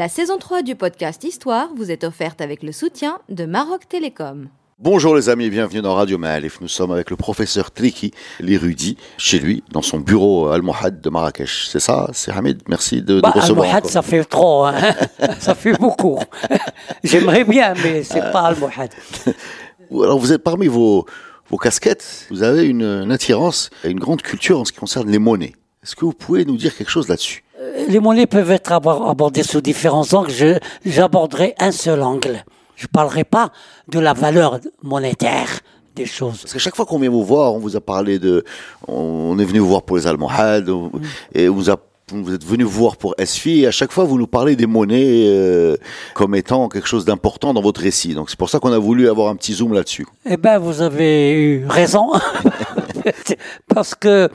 La saison 3 du podcast Histoire vous est offerte avec le soutien de Maroc Télécom. Bonjour les amis, bienvenue dans Radio Ma'alif. Nous sommes avec le professeur Triki, l'érudit, chez lui, dans son bureau Al-Mohad de Marrakech. C'est ça, c'est Hamid Merci de, de Bah, recevoir. Al-Mohad, ça fait trop, hein. ça fait beaucoup. J'aimerais bien, mais c'est pas Al-Mohad. Alors vous êtes parmi vos, vos casquettes, vous avez une, une attirance et une grande culture en ce qui concerne les monnaies. Est-ce que vous pouvez nous dire quelque chose là-dessus? Les monnaies peuvent être abor- abordées sous différents angles. J'aborderai un seul angle. Je parlerai pas de la valeur monétaire des choses. Parce qu'à chaque fois qu'on vient vous voir, on vous a parlé de, on est venu vous voir pour les Almohades, on- et vous, a- vous êtes venu vous voir pour SFI, et à chaque fois vous nous parlez des monnaies euh, comme étant quelque chose d'important dans votre récit. Donc c'est pour ça qu'on a voulu avoir un petit zoom là-dessus. Eh ben, vous avez eu raison. Parce que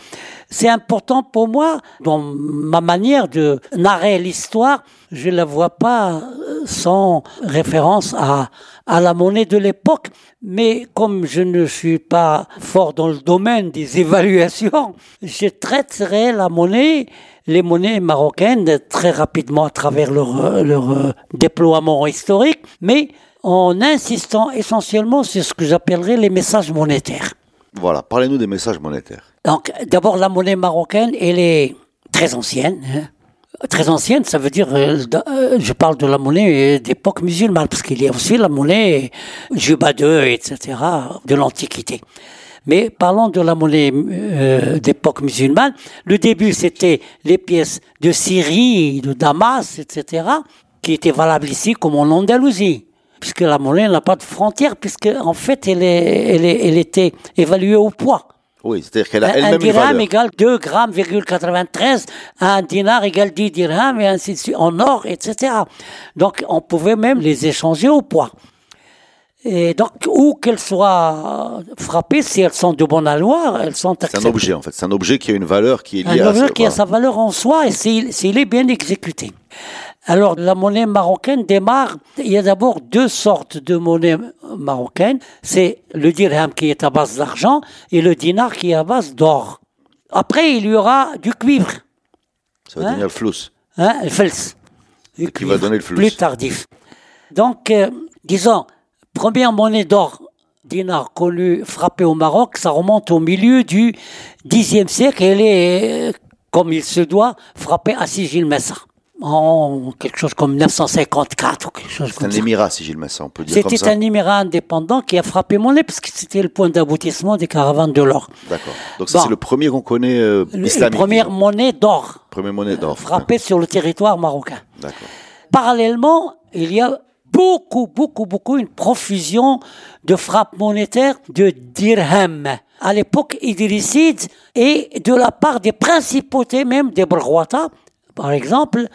c'est important pour moi, dans ma manière de narrer l'histoire, je la vois pas euh, sans référence à, à la monnaie de l'époque. Mais comme je ne suis pas fort dans le domaine des évaluations, je traiterai la monnaie, les monnaies marocaines très rapidement à travers leur, euh, leur euh, déploiement historique, mais en insistant essentiellement sur ce que j'appellerais les messages monétaires. Voilà, parlez-nous des messages monétaires. Donc, d'abord, la monnaie marocaine, elle est très ancienne. hein. Très ancienne, ça veut dire, euh, euh, je parle de la monnaie euh, d'époque musulmane, parce qu'il y a aussi la monnaie Juba II, etc., de l'Antiquité. Mais parlons de la monnaie d'époque musulmane. Le début, c'était les pièces de Syrie, de Damas, etc., qui étaient valables ici comme en Andalousie puisque la monnaie n'a pas de frontière, puisque en fait elle, est, elle, est- elle était évaluée au poids. Oui, c'est-à-dire qu'elle a Un, un elle-même une dirham égale 2 grammes, 93, un dinar égale 10 dirhams, et ainsi de suite, en or, etc. Donc on pouvait même les échanger au poids. Et donc, où qu'elles soient frappées, si elles sont de bonne aloi, elles sont C'est un acceptées. objet en fait, c'est un objet qui a une valeur qui est liée Un à objet ce- qui a sa valeur en soi et s'il est bien exécuté. Alors, la monnaie marocaine démarre. Il y a d'abord deux sortes de monnaie marocaine. C'est le dirham qui est à base d'argent et le dinar qui est à base d'or. Après, il y aura du cuivre, Ça va Hein devenir le flous. hein, le fels. Qui va donner le flux. Plus tardif. Donc, euh, disons, première monnaie d'or, dinar connue, frappée au Maroc, ça remonte au milieu du Xe siècle et elle est, comme il se doit, frappée à Sigil Messa. En quelque chose comme 954 ou quelque chose C'est comme un ça. émirat, si Gilles Massin, on peut dire comme C'était un émirat indépendant qui a frappé monnaie parce que c'était le point d'aboutissement des caravanes de l'or. D'accord. Donc ça Bon. c'est le premier qu'on connaît euh, Le- La islamique. première monnaie d'or Première monnaie d'or. frappée sur le territoire marocain. D'accord. Parallèlement, il y a beaucoup, beaucoup, beaucoup une profusion de frappes monétaires de dirham à l'époque idrisside et de la part des principautés même des Brahwata, par exemple,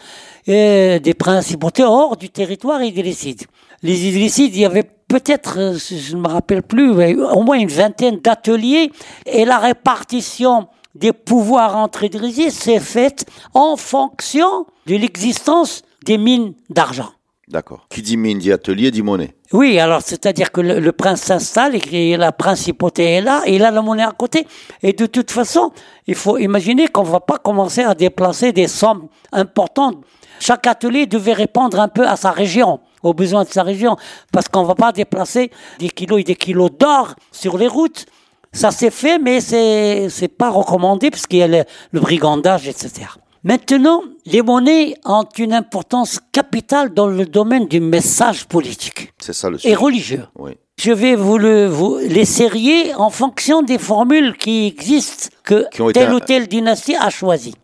euh, des principautés hors du territoire idrisside. Les idrissides, il y avait peut-être, euh, je ne me rappelle plus, au moins une vingtaine d'ateliers et la répartition des pouvoirs entre idrissides s'est faite en fonction de l'existence des mines d'argent. D'accord. Qui dit mine dit atelier dit monnaie. Oui, alors c'est-à-dire que le, prince s'installe et la principauté est là, et il a la monnaie à côté. Et de toute façon, il faut imaginer qu'on va pas commencer à déplacer des sommes importantes. Chaque atelier devait répondre un peu à sa région, aux besoins de sa région, parce qu'on va pas déplacer des kilos et des kilos d'or sur les routes. Ça s'est fait, mais c'est c'est pas recommandé parce qu'il y a le brigandage, etc. Maintenant, les monnaies ont une importance capitale dans le domaine du message politique C'est ça le et religieux. Oui. Je vais vous, le, vous les sérier en fonction des formules qui existent que Qui ont été telle ou telle dynastie a choisies.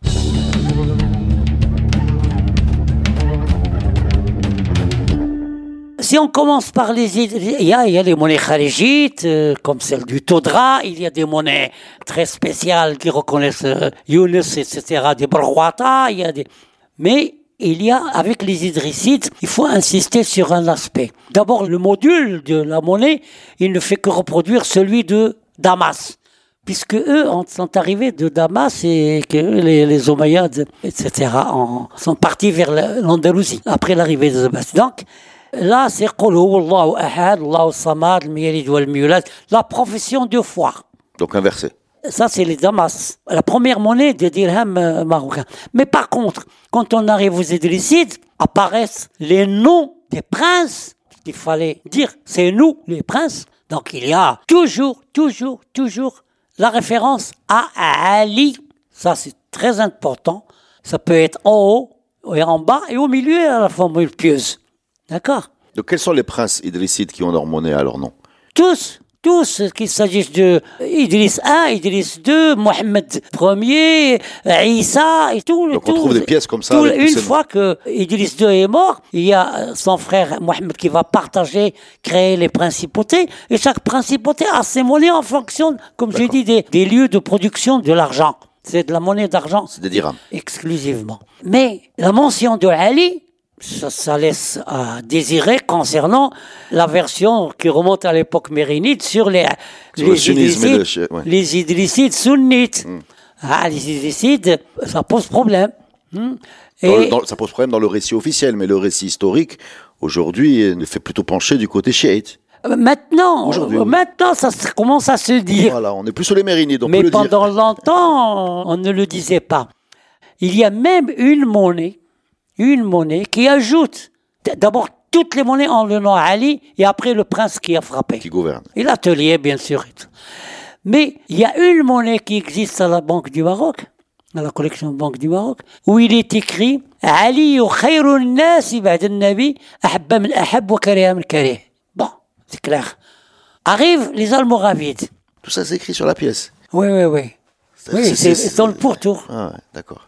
Si on commence par les... Il y a, il y a les monnaies kharijites, euh, comme celle du Todra, il y a des monnaies très spéciales qui reconnaissent euh, Yunus, etc., des Barwata, il y a des... Mais il y a, avec les Idrissides, il faut insister sur un aspect. D'abord, le module de la monnaie, il ne fait que reproduire celui de Damas. Puisque eux sont arrivés de Damas et que les, les etc., sont partis vers la- l'Andalousie après l'arrivée de Damas. Donc, là, c'est Allahu ahad, Allahu samad, la profession de foi. Donc inversé. Ça, c'est les Damas. La première monnaie de dirham euh, marocain. Mais par contre, quand on arrive aux Idrissides, apparaissent les noms des princes. Il fallait dire, c'est nous, les princes. Donc il y a toujours, toujours, toujours la référence à Ali. Ça, c'est très important. Ça peut être en haut et en bas et au milieu à la formule pieuse. D'accord Donc quels sont les princes idrissides qui ont leur monnaie à leur nom tous, tous, qu'il s'agisse de Idriss 1, Idriss 2, Mohamed Ier, Issa et tout. Donc on trouve des pièces comme ça tout- une fois que Idriss II est mort, il y a son frère Mohamed qui va partager, créer les principautés, et chaque principauté a ses monnaies en fonction, comme j'ai dit, des, des lieux de production de l'argent. C'est de la monnaie d'argent C'est des dirhams. exclusivement. Mais la mention de Ali, ça, laisse à désirer concernant la version qui remonte à l'époque mérinide sur les, Sur le les, le ouais. Hmm. les idrissides sunnites. Ah, les idrissides, ça pose problème. Hmm. Et dans- ça pose problème dans le récit officiel, mais le récit historique, aujourd'hui, euh, ne fait plutôt pencher du côté chiite. maintenant, Aujourd'hui, euh, maintenant, ça commence à se dire. Voilà, on est plus sur les mérinides, on Mais peut le dire. pendant longtemps, on ne le disait pas. Il y a même une monnaie, une monnaie qui ajoute, d'abord, toutes les monnaies ont le nom Ali, et après le prince qui a frappé. Qui gouverne. Et l'atelier, bien sûr. Mais il y a une monnaie qui existe à la Banque du Maroc, à la collection Banque du Maroc, où il est écrit Ali. Bon, c'est clair. Arrivent les Almoravides. Tout ça, c'est écrit sur la pièce. Oui, oui, oui. Oui, c'est dans le pourtour. Ah, ouais, d'accord.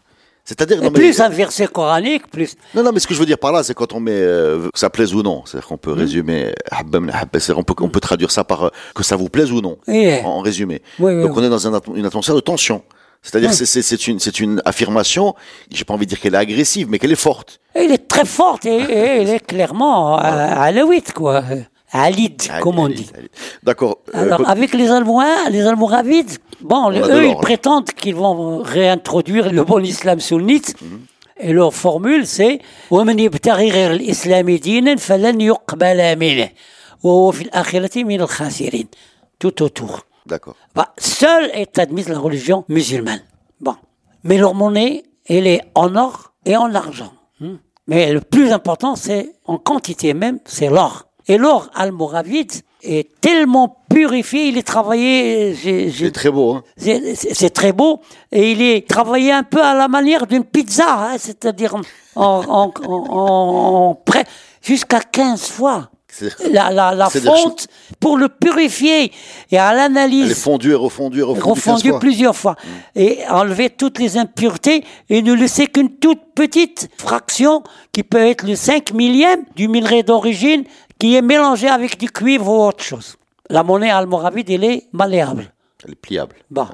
C'est-à-dire, non, mais- plus un verset coranique, plus. Non, non, mais ce que je veux dire par là, c'est quand on met, euh, que ça plaise ou non. C'est-à-dire qu'on Hmm. peut résumer, min habba, c'est-à-dire on peut, on peut traduire ça par euh, que ça vous plaise ou non, Oui. en, en résumé. Oui, oui, Donc oui. on est dans un une atmosphère de tension. C'est-à-dire c'est c'est- une, c'est une affirmation, j'ai pas envie de dire qu'elle est agressive, mais qu'elle est forte. Il est très forte et, et elle est clairement euh, alaouite, quoi. Alid, comme on dit. D'accord. Euh, Alors, avec les Almohades, les Almoravides, bon, eux, ils hein. prétendent qu'ils vont réintroduire le bon islam sunnite. Mhm. Et leur formule, c'est Tout autour. D'accord. Bah, seule est admise la religion musulmane. Bon. Mais leur monnaie, elle est en or et en argent. Hmm. Mais le plus important, c'est en quantité même, c'est l'or. Et l'or almoravide est tellement purifié, il est travaillé, C'est très beau, hein. c'est très beau, et il est travaillé un peu à la manière d'une pizza, hein, c'est-à-dire en, en, jusqu'à 15 fois la, la, la fonte pour le purifier et à Elle est l'analyse fondue et refondue et refondue. 15 refondu fois. plusieurs fois et enlever toutes les impuretés et ne laisser qu'une toute petite fraction qui peut être le 5 millième du minerai d'origine qui est mélangé avec du cuivre ou autre chose. La monnaie almoravide, elle est malléable. Elle est pliable. Bon.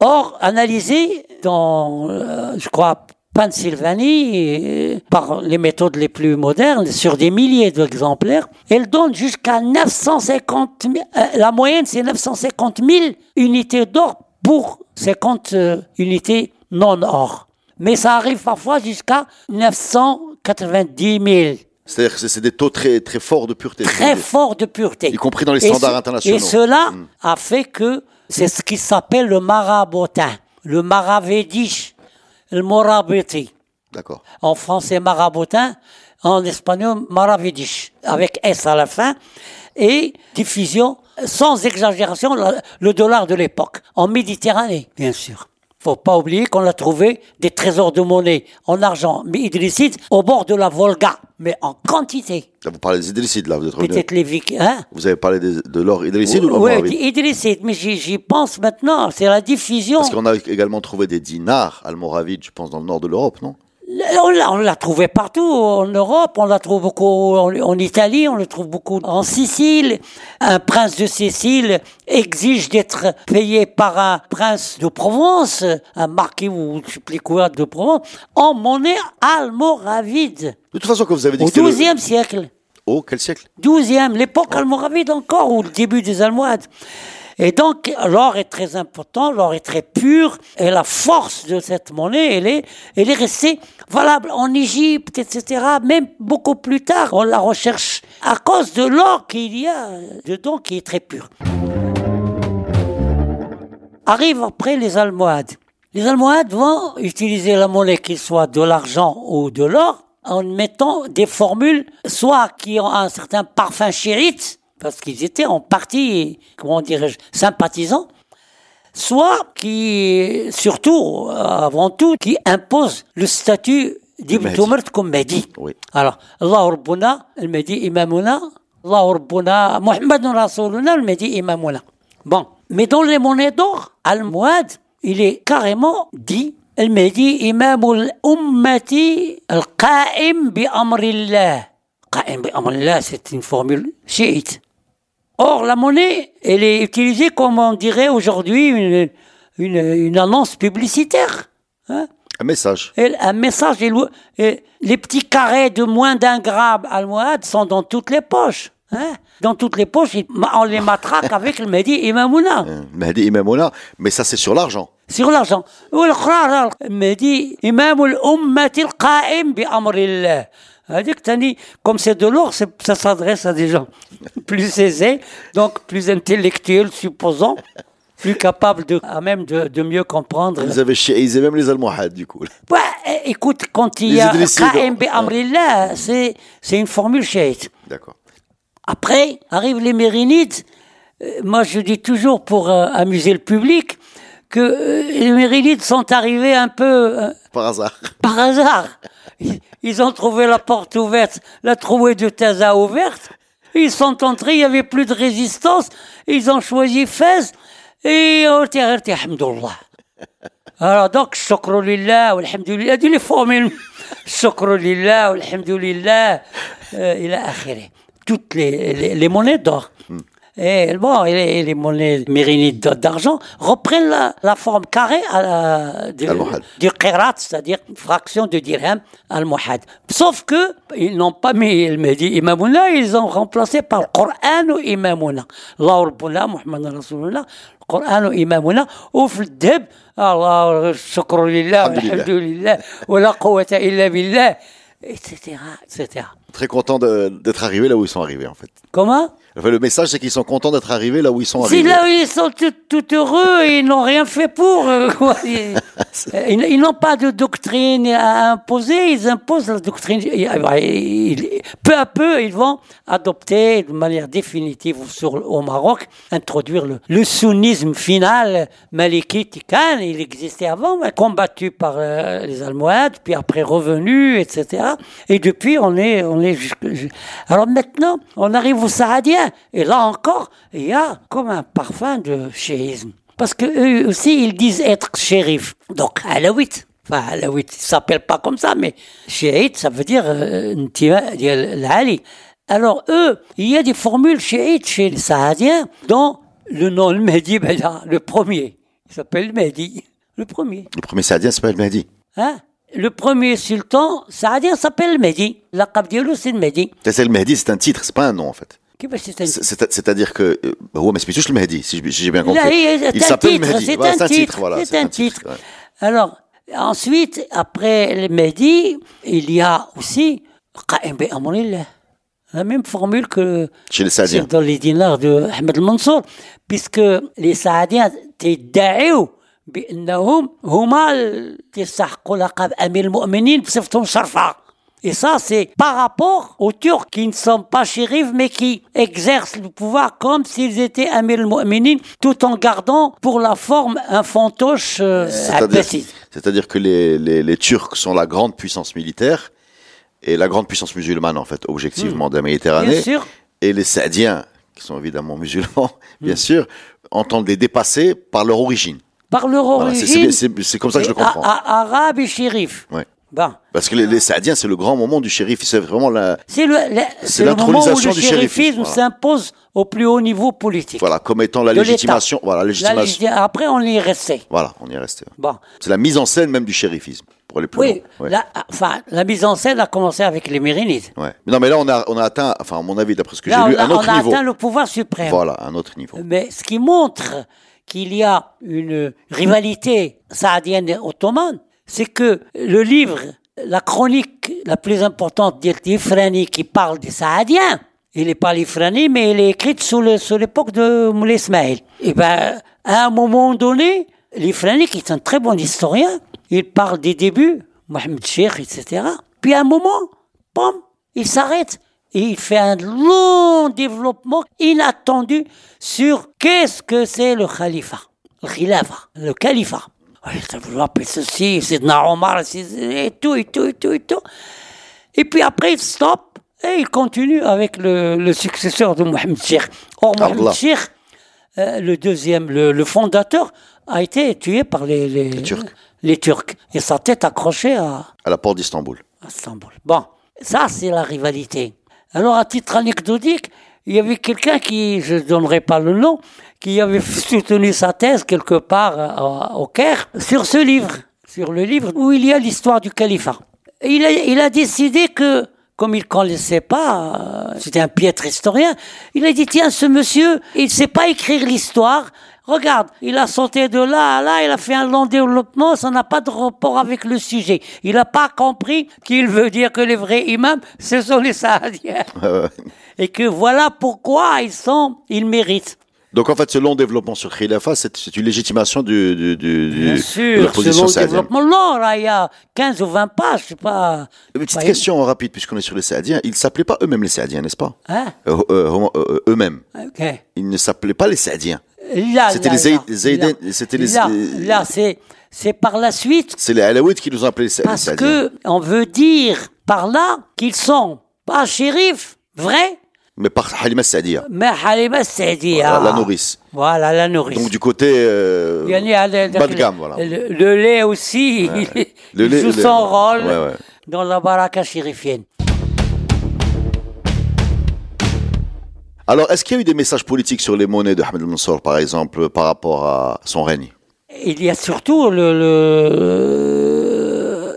Or, analysée dans, euh, je crois, Pennsylvanie, par les méthodes les plus modernes, sur des milliers d'exemplaires, elle donne jusqu'à 950 000, euh, la moyenne c'est 950 000 unités d'or pour 50 euh, unités non or. Mais ça arrive parfois jusqu'à 990 000. C'est-à-dire que c'est des taux très, très forts de pureté. Très fort de pureté. Y compris dans les Et standards ce- internationaux. Et cela Mm. a fait que c'est ce qui s'appelle le marabotin, le maravédiche, le morabiti. D'accord. En français, marabotin, en espagnol, maravédiche, avec S à la fin. Et diffusion, sans exagération, le dollar de l'époque, en Méditerranée, bien sûr. Faut pas oublier qu'on a trouvé des trésors de monnaie en argent, mais idrissite, au bord de la Volga, mais en quantité. Là, vous parlez des idrissides, là, vous êtes. Peut-être les Vikings, hein? Vous avez parlé des- de l'or idrisside ou de l'or Oui, idrissite, mais j'y j'y pense maintenant, c'est la diffusion. Parce qu'on a également trouvé des dinars almoravides, je pense, dans le nord de l'Europe, non? On l'a, on l'a trouvé partout en Europe, on la trouve beaucoup en, Italie, on le trouve beaucoup en Sicile. Un prince de Sicile exige d'être payé par un prince de Provence, un marquis ou quoi de Provence, en monnaie almoravide. De toute façon, quand vous avez dit Au le- XIIe siècle. Oh, quel siècle? 12e, l'époque almoravide encore, ou le début des Almohades. Et donc, l'or est très important, l'or est très pur, et la force de cette monnaie, elle est, elle est restée valable en Égypte, etc. Même beaucoup plus tard, on la recherche à cause de l'or qu'il y a dedans qui est très pur. Arrive après les Almohades. Les Almohades vont utiliser la monnaie, qu'il soit de l'argent ou de l'or, en mettant des formules, soit qui ont un certain parfum chérite, parce qu'ils étaient en partie, comment dirais-je, sympathisants, soit qui, surtout, avant tout, qui imposent le statut d'Ibn comme Mahdi. Oui. Alors, Allah Rabbuna, le Mahdi Imamuna, Allah Rabbuna, Muhammad Rasuluna, le Mahdi Imamuna. Bon. Mais dans les monnaies d'or, Al-Muad, il est carrément dit, le Mahdi Imam al-Ummati al-Qa'im bi amrillah. Qa'im bi amrillah, c'est une formule chiite. Or, la monnaie, elle est utilisée comme on dirait aujourd'hui une, une, une, annonce publicitaire. Hein un message. Un message. Les petits carrés de moins d'un gramme al sont dans toutes les poches. Hein dans toutes les poches, on les matraque avec le Mehdi Imamouna. Euh, Mehdi Imamouna, mais ça c'est sur l'argent. Sur l'argent. Mehdi Qa'im bi Hein, comme c'est de l'or, ça s'adresse à des gens plus aisés, donc plus intellectuels, supposons, plus capables de, même de, mieux comprendre. Ils avaient chiaisé même les Almohades, du coup. Ouais, écoute, quand il y a Ka'embe Amrillah, c'est une formule chiite. D'accord. Après, arrivent les Mérinides. Euh, moi, je dis toujours pour euh, amuser le public, que euh, les Méridites sont arrivés un peu... Par hasard. Par hasard. Ils- ont trouvé la porte ouverte, la trouée de Taza ouverte. Ils sont entrés, il n'y avait plus de résistance. Ils ont choisi Fès et dit Alhamdulillah. Alors donc, shukru lillah, alhamdulillah, dis les formules. Shukru lillah, alhamdulillah, euh, ila akhiri. Toutes les, les, les monnaies d'or. Et bon, et les, les monnaies mérinides d'argent reprennent la, la forme carrée à la, Al-Muhad. du qirat, c'est-à-dire fraction de dirham al-muhad. Sauf que ils n'ont pas mis le Mehdi Imamouna, ils ont remplacé par le Coran ou Imamouna. Allah Rabbuna, Muhammad Rasulullah, Coran ou Imamouna, ouf le deb, Allah, shukru lillah, Alhamdulillah. alhamdulillah, wa la quwwata illa billah, etc., etc. Très content de- d'être arrivés là où ils sont arrivés en fait. Comment? Enfin, le message c'est qu'ils sont contents d'être arrivés là où ils sont C'est arrivés. là où ils sont tout, tout heureux et ils n'ont rien fait pour. euh, quoi. Ils, ils- n'ont pas de doctrine à imposer, ils imposent la doctrine. Euh, bah, ils- peu à peu, ils vont adopter de manière définitive sur, au Maroc, introduire le, le sunnisme final malikite. Il existait avant, mais combattu par euh, les Almohades, puis après revenu, etc. Et depuis, on est, on est alors maintenant, on arrive aux Saadiens, et là encore, il y a comme un parfum de chiisme. Parce que eux aussi, ils disent être shérif. Donc, alaouite. Enfin, alaouite, ils ne s'appellent pas comme ça, mais chiite, ça veut dire euh, euh, l'ali. Alors, eux, il y a des formules chiites chez les Saadiens, dont le nom, le Mehdi, là, le premier. Il s'appelle Mehdi. Le premier. Le premier Saadien s'appelle Mehdi. Hein? le premier sultan saadien s'appelle Mehdi. La dialou, c'est le Mehdi. C'est le Mehdi, c'est un titre, c'est pas un nom en fait. Bah, c'est-à-dire que euh, Houam Mespitouche le Mehdi, si j'ai bien compris. Il s'appelle Mehdi. C'est un, titre, voilà. C'est un titre. Alors, ensuite, après le Mehdi, il y a aussi ben la même formule que Chez les dans les dinars de Ahmed Mansour, puisque les Saadiens étaient بأنهم هما اللي يستحقوا لقب أمير المؤمنين بصفتهم شرفة. Et ça, c'est par rapport aux Turcs qui ne sont pas shérifs, mais qui exercent le pouvoir comme s'ils étaient Amir al-Mu'minin, tout en gardant pour la forme un fantoche euh, C'est-à-dire abbasside. c'est-à-dire que les, les, les Turcs sont la grande puissance militaire et la grande puissance musulmane, en fait, objectivement, de la Méditerranée. Bien sûr. Et les Saadiens, qui sont évidemment musulmans, bien sûr, entendent les dépasser par leur origine. Par leur origine, c'est- comme ça que je le comprends. arabe et shérif. Ouais. Bon. Parce que les, les Saadiens, c'est le grand moment du shérif. C'est vraiment la, C'est le, le, moment où le du shérifisme, voilà. s'impose au plus haut niveau politique. voilà, comme étant la légitimation. Voilà, La légitimation. légiti- après, on y est resté. Voilà, on y est resté. Bon. C'est la mise en scène même du shérifisme, pour aller plus Oui, loin. Ouais. la, enfin, la mise en scène a commencé avec les Mérinides. Ouais. Mais Non, mais là, on a, on a atteint, enfin, à mon avis, d'après ce que j'ai lu, on a, un autre on a niveau. atteint le pouvoir suprême. Voilà, un autre niveau. Mais ce qui montre qu'il y a une rivalité saadienne-ottomane, c'est que le livre, la chronique la plus importante d'Ifrani qui parle des Saadiens, il n'est pas l'Ifrani, mais elle est écrite sous l'époque de Moulay. Et ben, à un moment donné, l'Ifrani, qui est un très bon historien, il parle des débuts, Mohamed Sheikh, etc. Puis à un moment, pom, il s'arrête et il fait un long développement inattendu sur qu'est-ce que c'est le khalifa, le khilafa, le califat. Appeler ceci, c'est Omar, c'est- et tout, et tout, et tout, et tout. Et puis après, il stoppe et il continue avec le, le successeur de Mohamed Sheikh. Or, Mohamed. Sheikh, euh, le deuxième, le, le fondateur, a été tué par les, les, Turcs. les Turcs. Et sa tête accrochée à, À la porte d'Istanbul. à Istanbul. Bon, ça c'est la rivalité. Alors à titre anecdotique, il y avait quelqu'un qui, je ne donnerai pas le nom, qui avait soutenu sa thèse quelque part euh, au Caire sur ce livre, sur le livre où il y a l'histoire du califat. Il a, il a décidé que, comme il ne connaissait pas, euh, c'était un piètre historien, il a dit, tiens, ce monsieur, il ne sait pas écrire l'histoire, Regarde, il a sauté de là à là, il a fait un long développement, ça n'a pas de rapport avec le sujet. Il n'a pas compris qu'il veut dire que les vrais imams, ce sont les Saadiens. Ouais. Et que voilà pourquoi ils sont, ils méritent. Donc en fait, ce long développement sur Khilafa, c'est c'est une légitimation du, du, du, du- Bien de sûr, la position le saadienne. développement. Non, là, il y a 15 ou 20 pages, je sais pas. Une petite pas- question rapide, puisqu'on est sur les Saadiens. Ils ne s'appelaient pas eux-mêmes les Saadiens, n'est-ce pas? Hein? Euh, euh, homo- euh, Eux-mêmes. Ok. Ils ne s'appelaient pas les Saadiens. Là, C'était là, les là, Zaïd- Zaïdènes- là. c'était les- Là, euh, là, c'est, c'est par la suite C'est les Alaouites qui nous ont appelés les Sa- les Parce Saadiens. que on veut dire par là qu'ils sont pas shérifs, vrai, Mais par Halima Saadia, mais Halima Saadia. la, la nourrice. Voilà, la nourrice. Donc du côté euh, bas de gamme, voilà. Le, le lait aussi, il, Le lait- joue le- son rôle ouais, ouais. dans la baraka chérifienne. Alors, est-ce qu'il y a eu des messages politiques sur les monnaies de Ahmed al-Mansour, par exemple, par rapport à son règne? Il y a surtout le, le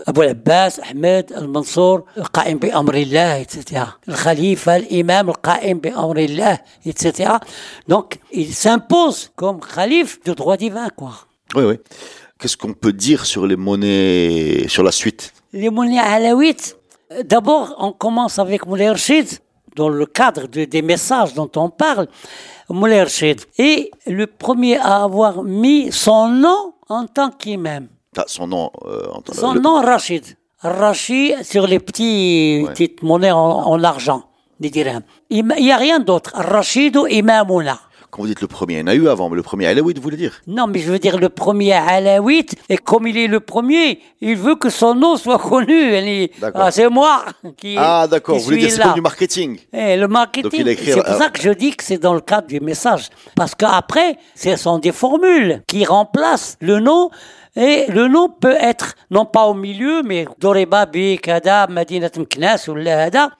Abu Abbas, Ahmed, Al-Mansour, القائم بأمر الله, etc. Le khalifa, l'imam, القائم بأمر الله, etc. Donc, il s'impose comme khalife de droit divin, quoi. Oui, oui. Qu'est-ce qu'on peut dire sur les monnaies, sur la suite Les monnaies alaouites, euh, d'abord, on commence avec Moulay Rachid, dans le cadre de- des messages dont on parle, Moulay Rachid est le premier à avoir mis son nom en tant qu'imam. Ah, Son nom euh, Son le- nom, Rachid. Rachid sur les petits, petites monnaies en, en argent, des dirhams. Il n'y a rien d'autre. Rachid ou Imamouna. Quand vous dites le premier, il y en a eu avant, mais le premier Alaouite, vous voulez dire? Non, mais je veux dire le premier Alaouite, et comme il est le premier, il veut que son nom soit connu. Est- D'accord. Ah, c'est moi qui Ah, d'accord, vous voulez dire c'est du marketing Eh, le marketing, c'est pour euh, ça que je dis que c'est dans le cadre du message. Parce qu'après, ce sont des formules qui remplacent le nom. Et le nom peut être, non pas au milieu, mais Doreba, Kada, Madinat Mknas, ou Lahada,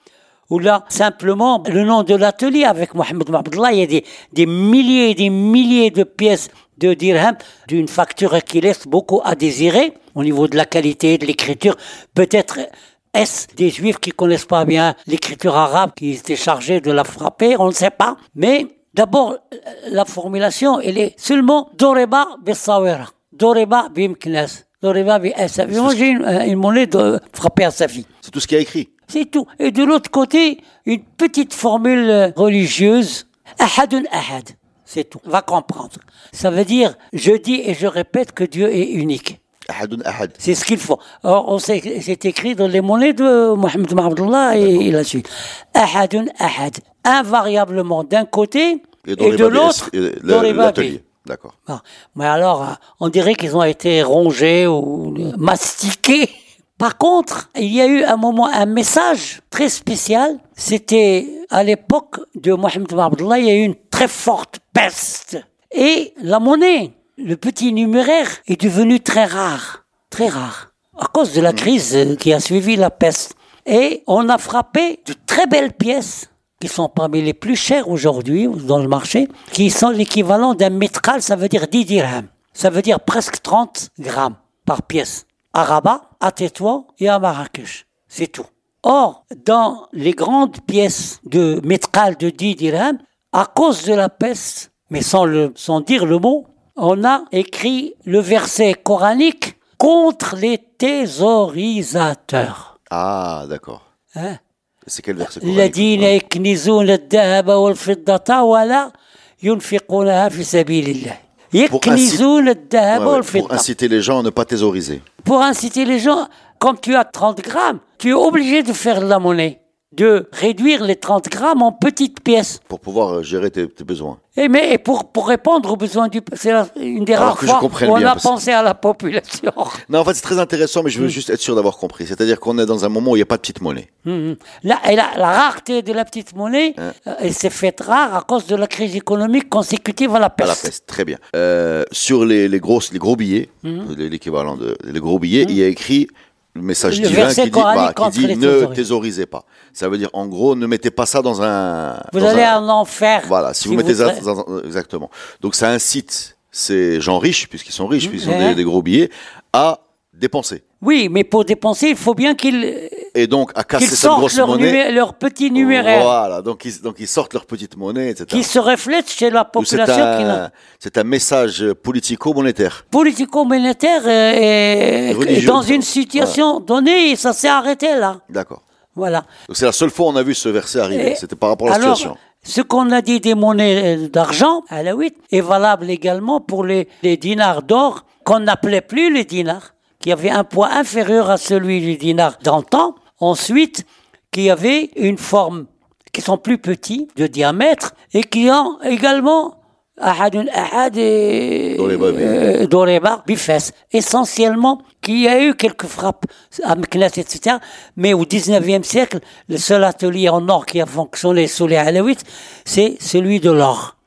ou là, simplement, le nom de l'atelier avec Mohamed Mabdallah, il y a des, des milliers et des milliers de pièces de dirham d'une facture qui laisse beaucoup à désirer au niveau de la qualité de l'écriture. Peut-être est-ce des juifs qui connaissent pas bien l'écriture arabe, qui étaient chargés de la frapper, on ne sait pas. Mais d'abord, la formulation, elle est seulement Doreba Bessawera, Doreba Bimknas, Doreba B'Asafi. Moi, j'ai une, une monnaie de frapper à Safi. C'est tout ce qui a écrit. C'est tout. Et de l'autre côté, une petite formule euh, religieuse. Ahadun ahad. C'est tout. Va comprendre. Ça veut dire, je dis et je répète que Dieu est unique. Ahadun Ahad. C'est ce qu'il faut. Or, c'est écrit dans les monnaies de Mohamed Abdullah et, et la suite. Ahadun ahad. Invariablement d'un côté et, de l'autre, euh, dans les. D'accord. Mais alors, euh, on dirait qu'ils ont été rongés ou mastiqués. Par contre, il y a eu un moment un message très spécial. C'était à l'époque de Mohamed Abdullah, il y a eu une très forte peste. Et la monnaie, le petit numéraire, est devenu très rare. Très rare. à cause de la crise euh, qui a suivi la peste. Et on a frappé de très belles pièces qui sont parmi les plus chères aujourd'hui dans le marché, qui sont l'équivalent d'un métral, ça veut dire 10 dirhams. Ça veut dire presque 30 grammes par pièce. À Rabat, à Tétouan et à Marrakech. C'est tout. Or, dans les grandes pièces de métral de 10 dirhams, à cause de la peste, mais sans, le, sans dire le mot, on a écrit le verset coranique contre les thésaurisateurs. Ah, d'accord. Hein? C'est quel verset coranique الذين يكنزون الذهب والفضة ولا ينفقونها في سبيل الله يكنزون الذهب Ouais, ouais, والفضة Pour inciter les gens à ne pas thésauriser. pour inciter les gens, quand tu as 30 grammes, tu es obligé de faire de la monnaie, de réduire les 30 grammes en petites pièces. Pour pouvoir euh, gérer tes, tes besoins. Et, mais, et pour, pour répondre aux besoins du... C'est une des Alors rares fois où on a pensé à la population. Non, en fait, c'est très intéressant, mais je veux Mm. juste être sûr d'avoir compris. C'est-à-dire qu'on est dans un moment où il n'y a pas de petite monnaie. La, et la, la rareté de la petite monnaie, Hein. euh, elle s'est faite rare à cause de la crise économique consécutive à la À peste. la peste, très bien. Euh, sur les, les, grosses, les gros billets, Mm. l'équivalent de les gros billets, il y a écrit le message Le divin qui dit, bah, qui dit ne thésaurisez pas. Ça veut dire, en gros, ne mettez pas ça dans un. Vous dans allez un- en enfer. Voilà, si, vous mettez ça dans un- exactement. Donc ça incite ces gens riches, puisqu'ils sont riches, puisqu'ils ont Ouais. des, des gros billets, à dépenser. Oui, mais pour dépenser, il faut bien qu'ils Et donc à casser cette sortent grosse leur, monnaie. leur petit numéraire Voilà, donc ils, donc ils sortent leur petite monnaie, etc. qui se reflète chez la C'est population un, c'est un message politico-monétaire. politico-monétaire euh, est dans une situation donnée et ça s'est arrêté là. D'accord. Voilà. Donc c'est la seule fois où on a vu ce verset arriver. Et C'était par rapport à la alors, situation. Ce qu'on a dit des monnaies euh, d'argent, à la 8, est valable également pour les, les dinars d'or qu'on n'appelait plus les dinars, qui avait un poids inférieur à celui du dinar d'antan. Ensuite, qui avait une forme qui sont plus petits de diamètre et qui ont également Doreba euh, Bifes, essentiellement, qui a eu quelques frappes à Meknes, etc. Mais au 19e siècle, le seul atelier en or qui a fonctionné sous les Alaouites, c'est celui de l'or.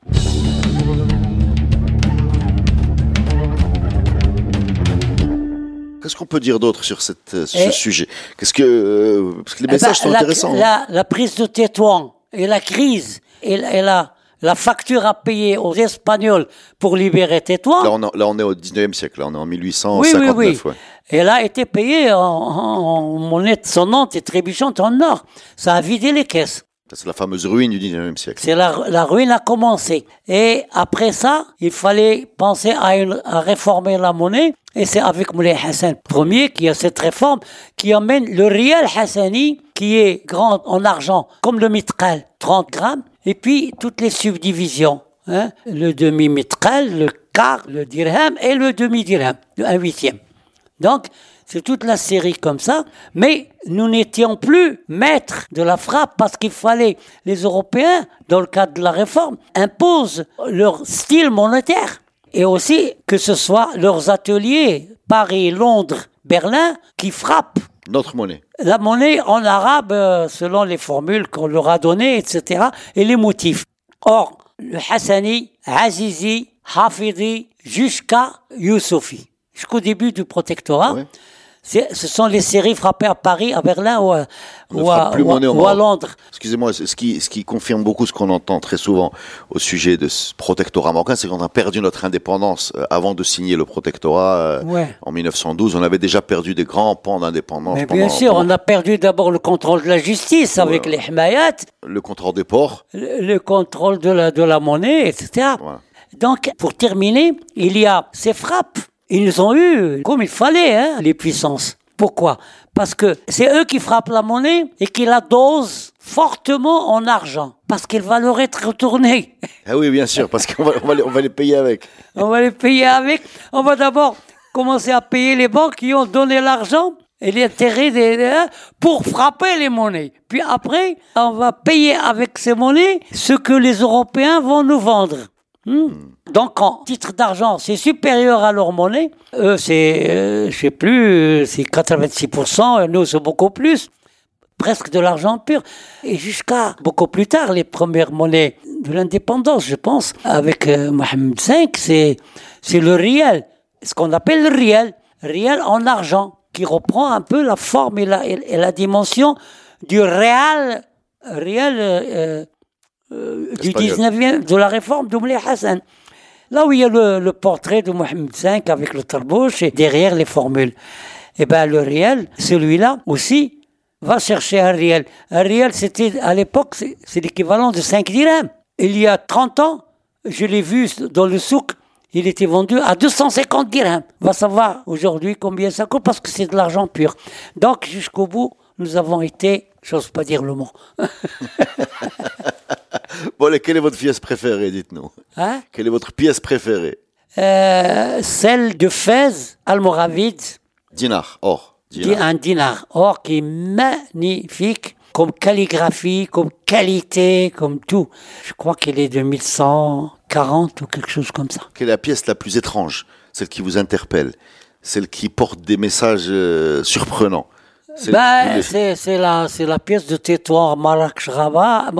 Qu'est-ce qu'on peut dire d'autre sur, cette, euh, sur ce sujet? Qu'est-ce que euh, parce que les Eh ben, messages sont la, intéressants. hein. La, la prise de Tétouan et la crise et, la- et la, la facture à payer aux Espagnols pour libérer Tétouan. Là, on, est- là, on est au 19e siècle. Là, on est en Oui, 1859. oui, oui. ouais. Elle a été payée en, en- en monnaie sonnante et trébuchante en or. Ça a vidé les caisses. C'est la fameuse ruine du 19e siècle. C'est la, la ruine a commencé. Et après ça, il fallait penser à, à réformer la monnaie. Et c'est avec Moulay Hassan Ier qui a cette réforme qui emmène le rial hassani, qui est grand en argent, comme le mitral, 30 grammes, et puis toutes les subdivisions. hein, le demi-mitral, le quart, le dirham et le demi-dirham, un huitième. Donc, c'est toute la série comme ça. Mais nous n'étions plus maîtres de la frappe parce qu'il fallait, les Européens, dans le cadre de la réforme, imposent leur style monétaire. Et aussi que ce soit leurs ateliers, Paris, Londres, Berlin, qui frappent Notre monnaie. la monnaie en arabe euh, selon les formules qu'on leur a données, etc. et les motifs. Or, le Hassani, Azizi, Hafidi, jusqu'à Youssoufi, jusqu'au début du protectorat, Ouais. Ce sont les séries frappées à Paris, à Berlin ou à, ou à- ou à- ou. Londres. Excusez-moi, ce qui, ce qui confirme beaucoup ce qu'on entend très souvent au sujet de ce protectorat marocain, c'est qu'on a perdu notre indépendance euh, avant de signer le protectorat euh, Ouais. en 1912. On avait déjà perdu des grands pans d'indépendance. Mais pendant- bien sûr, pendant on a perdu d'abord le contrôle de la justice avec les Hmayat, le contrôle des ports. le, le contrôle de la, de la monnaie, etc. Donc, pour terminer, il y a ces frappes. Ils ont eu comme il fallait, hein, les puissances. Pourquoi? Parce que c'est eux qui frappent la monnaie et qui la dosent fortement en argent. Parce qu'elle va leur être retournée. Ah oui, bien sûr, parce qu'on va, on va, les, on va les payer avec. On va les payer avec. On va d'abord commencer à payer les banques qui ont donné l'argent et les intérêts des, des- hein, pour frapper les monnaies. Puis après, on va payer avec ces monnaies ce que les Européens vont nous vendre. Hmm. Donc, en titre d'argent, c'est supérieur à leur monnaie. Eux, c'est, euh, je sais plus, euh, c'est 86%. Nous, c'est beaucoup plus presque de l'argent pur. Et jusqu'à beaucoup plus tard, les premières monnaies de l'indépendance, je pense, avec euh, Mohamed V, c'est, c'est le riel. Ce qu'on appelle le riel. Riel en argent. qui reprend un peu la forme et la, et la dimension du réel, réel euh, euh, du 19e, de la réforme d'Oumli Hassan. Là où il y a le, portrait de Mohamed V avec le tarbouche et derrière les formules. Eh ben, le réel, celui-là aussi, va chercher un réel. Un réel, c'était, à l'époque, c'est l'équivalent de 5 dirhams. Il y a 30 ans, je l'ai vu dans le souk, il était vendu à 250 dirhams. On va savoir aujourd'hui combien ça coûte parce que c'est de l'argent pur. Donc, jusqu'au bout, nous avons été, j'ose pas dire le mot. bon, quelle est votre pièce préférée, dites-nous hein Quelle est votre pièce préférée euh, Celle de Fès, Almoravid. Dinar, or. Un dinar or qui est magnifique comme calligraphie, comme qualité, comme tout. Je crois qu'elle est de 1140 ou quelque chose comme ça. Quelle est la pièce la plus étrange Celle qui vous interpelle Celle qui porte des messages euh, surprenants bah, c'est la, la pièce de Tétoire Marrakech Rabat,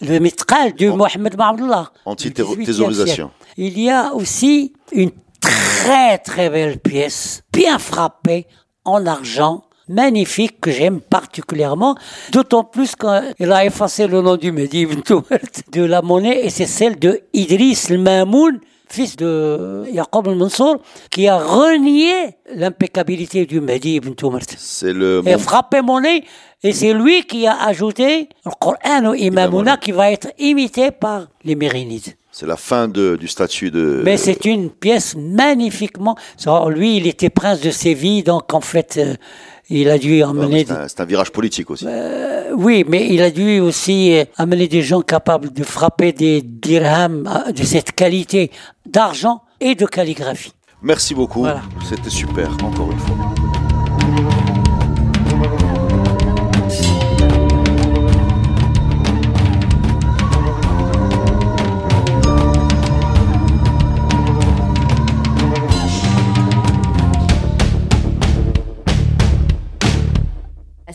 le mitral de Mohamed Ma'abdullah. Anti-thésaurisation. Il y a aussi une très très belle pièce, bien frappée, en argent, magnifique que j'aime particulièrement, d'autant plus qu'elle a effacé le nom du Mehdi de la monnaie et c'est celle de Idriss al-Mamoun, fils de Yaqub al-Mansour, qui a renié l'impeccabilité du Mehdi ibn C'est le... Et frappé monnaie et c'est lui qui a ajouté le Coran au Imamouna qui va être imité par les Mérinides. C'est la fin de, du statut de. Mais c'est une pièce magnifiquement. Lui, il était prince de Séville, donc en fait, euh, il a dû emmener. c'est, un, virage politique aussi. Euh, oui, mais il a dû aussi euh, amener des gens capables de frapper des dirhams de cette qualité d'argent et de calligraphie. Merci beaucoup. C'était super, encore une fois.